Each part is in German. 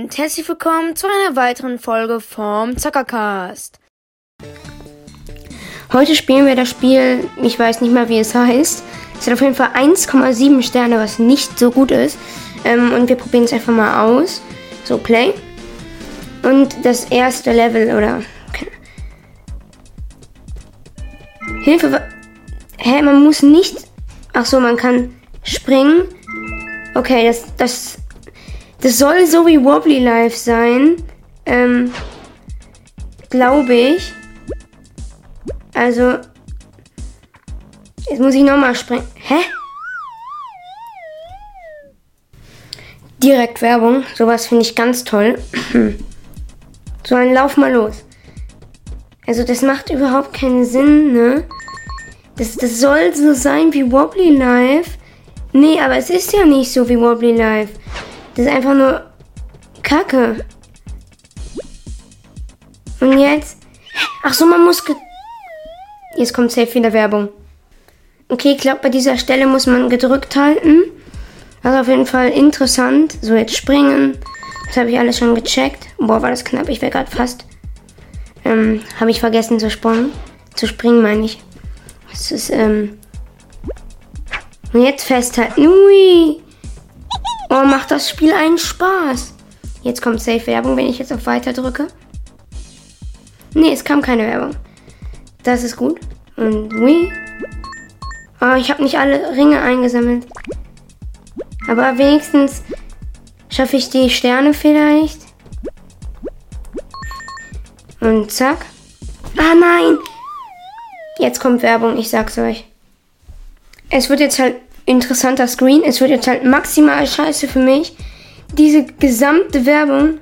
Und herzlich willkommen zu einer weiteren Folge vom Zockercast. Heute spielen wir das Spiel, ich weiß nicht mehr wie es heißt. Es hat auf jeden Fall 1,7 Sterne, was nicht so gut ist. Ähm, und wir probieren es einfach mal aus. So, Play. Und das erste Level, oder Hilfe. Hä, man muss nicht. Ach so, man kann springen. Okay, das, das, das soll so wie Wobbly Life sein. Ähm, glaube ich. Also, jetzt muss ich nochmal springen. Hä? Direkt Werbung. Sowas finde ich ganz toll. so, dann lauf mal los. Also das macht überhaupt keinen Sinn, ne? Das, das soll so sein wie Wobbly Life. Nee, aber es ist ja nicht so wie Wobbly Life. Das ist einfach nur Kacke. Und jetzt? Ach so, man muss... Jetzt kommt safe wieder Werbung. Okay, ich glaube, bei dieser Stelle muss man gedrückt halten. Also auf jeden Fall interessant. So, jetzt springen. Das habe ich alles schon gecheckt. Boah, war das knapp. Ich wäre gerade fast ähm, habe ich vergessen zu springen. Zu springen, meine ich. Das ist, ähm. Und jetzt festhalten. Ui! Oh, macht das Spiel einen Spaß. Jetzt kommt Safe Werbung, wenn ich jetzt auf Weiter drücke. Nee, es kam keine Werbung. Das ist gut. Und ui. Oh, ich habe nicht alle Ringe eingesammelt. Aber wenigstens schaffe ich die Sterne vielleicht. Und zack. Ah nein! Jetzt kommt Werbung, ich sag's euch. Es wird jetzt halt interessanter Screen. Es wird jetzt halt maximal scheiße für mich, diese gesamte Werbung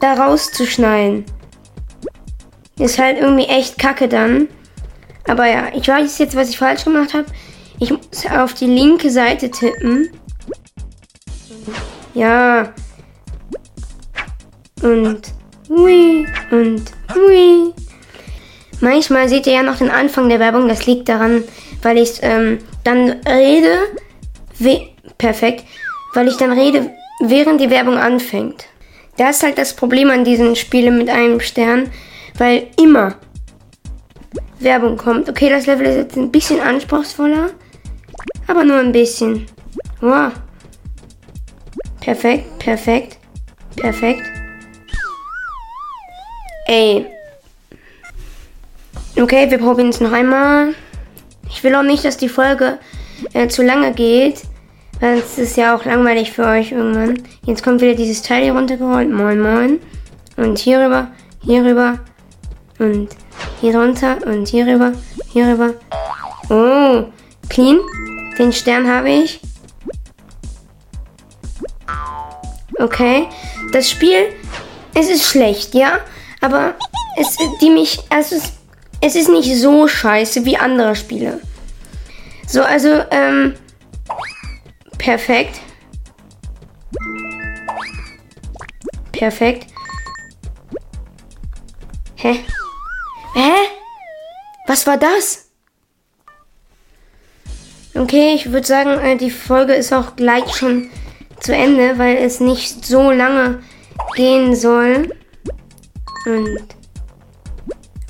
da rauszuschneiden. Ist halt irgendwie echt kacke dann. Aber ja, ich weiß jetzt, was ich falsch gemacht habe. Ich muss auf die linke Seite tippen. Ja. Und Hui und hui. Manchmal seht ihr ja noch den Anfang der Werbung. Das liegt daran, weil ich ähm, dann rede. perfekt. Weil ich dann rede, während die Werbung anfängt. Das ist halt das Problem an diesen Spielen mit einem Stern, weil immer Werbung kommt. Okay, das Level ist jetzt ein bisschen anspruchsvoller, aber nur ein bisschen. Wow. Perfekt, perfekt, perfekt. Ey. Okay, wir probieren es noch einmal. Ich will auch nicht, dass die Folge äh, zu lange geht. Weil es ist ja auch langweilig für euch irgendwann. Jetzt kommt wieder dieses Teil hier runtergerollt. Moin, moin. Und hier rüber, hier rüber. Und hier runter und hier rüber, hier rüber. Oh, clean. Den Stern habe ich. Okay. Das Spiel, es ist schlecht, ja? Aber es, die mich, also es, es ist nicht so scheiße wie andere Spiele. So, also, ähm, perfekt. Perfekt. Hä? Hä? Was war das? Okay, ich würde sagen, äh, die Folge ist auch gleich schon zu Ende, weil es nicht so lange gehen soll. Und.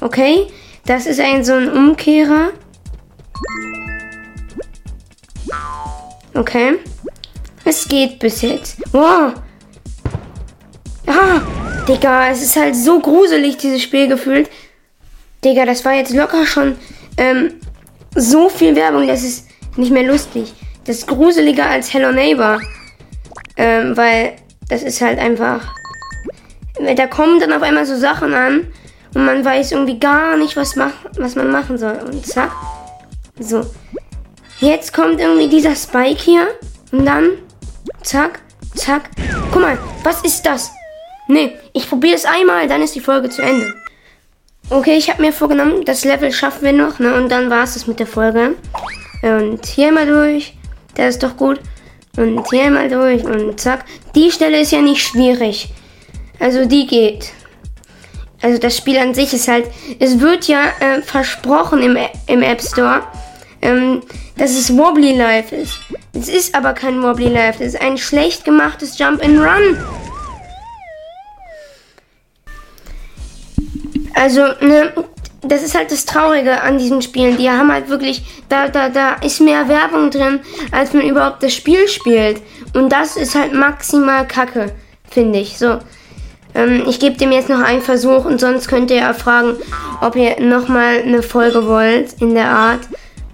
Okay, das ist ein so ein Umkehrer. Okay. Es geht bis jetzt. Wow. Ah, Digga, es ist halt so gruselig, dieses Spiel gefühlt. Digga, das war jetzt locker schon ähm, so viel Werbung, das ist nicht mehr lustig. Das ist gruseliger als Hello Neighbor. Ähm, weil das ist halt einfach da kommen dann auf einmal so Sachen an und man weiß irgendwie gar nicht, was, mach, was man machen soll. Und zack. So. Jetzt kommt irgendwie dieser Spike hier und dann zack, zack. Guck mal, was ist das? Nee, ich probiere es einmal, dann ist die Folge zu Ende. Okay, ich habe mir vorgenommen, das Level schaffen wir noch, ne? Und dann war es das mit der Folge. Und hier mal durch. Das ist doch gut. Und hier mal durch und zack. Die Stelle ist ja nicht schwierig. Also die geht. Also das Spiel an sich ist halt, es wird ja äh, versprochen im, im App Store, ähm, dass es Wobbly Life ist. Es ist aber kein Wobbly Life, es ist ein schlecht gemachtes Jump and Run. Also, ne, das ist halt das Traurige an diesen Spielen. Die haben halt wirklich, da, da, da ist mehr Werbung drin, als man überhaupt das Spiel spielt. Und das ist halt maximal Kacke, finde ich. So. Ähm, ich gebe dem jetzt noch einen Versuch und sonst könnt ihr fragen, ob ihr nochmal eine Folge wollt in der Art.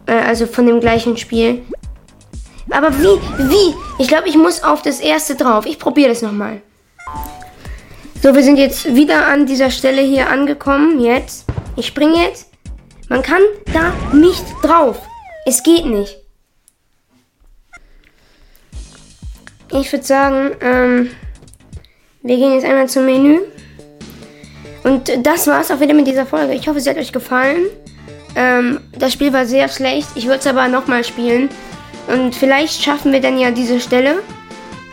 Äh, also von dem gleichen Spiel. Aber wie? Wie? Ich glaube, ich muss auf das erste drauf. Ich probiere das nochmal. So, wir sind jetzt wieder an dieser Stelle hier angekommen. Jetzt. Ich springe jetzt. Man kann da nicht drauf. Es geht nicht. Ich würde sagen, ähm, wir gehen jetzt einmal zum Menü. Und das war's auch wieder mit dieser Folge. Ich hoffe, es hat euch gefallen. Ähm, das Spiel war sehr schlecht. Ich würde es aber nochmal spielen. Und vielleicht schaffen wir dann ja diese Stelle.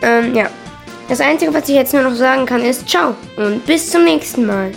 Ähm, ja. Das Einzige, was ich jetzt nur noch sagen kann, ist Ciao und bis zum nächsten Mal.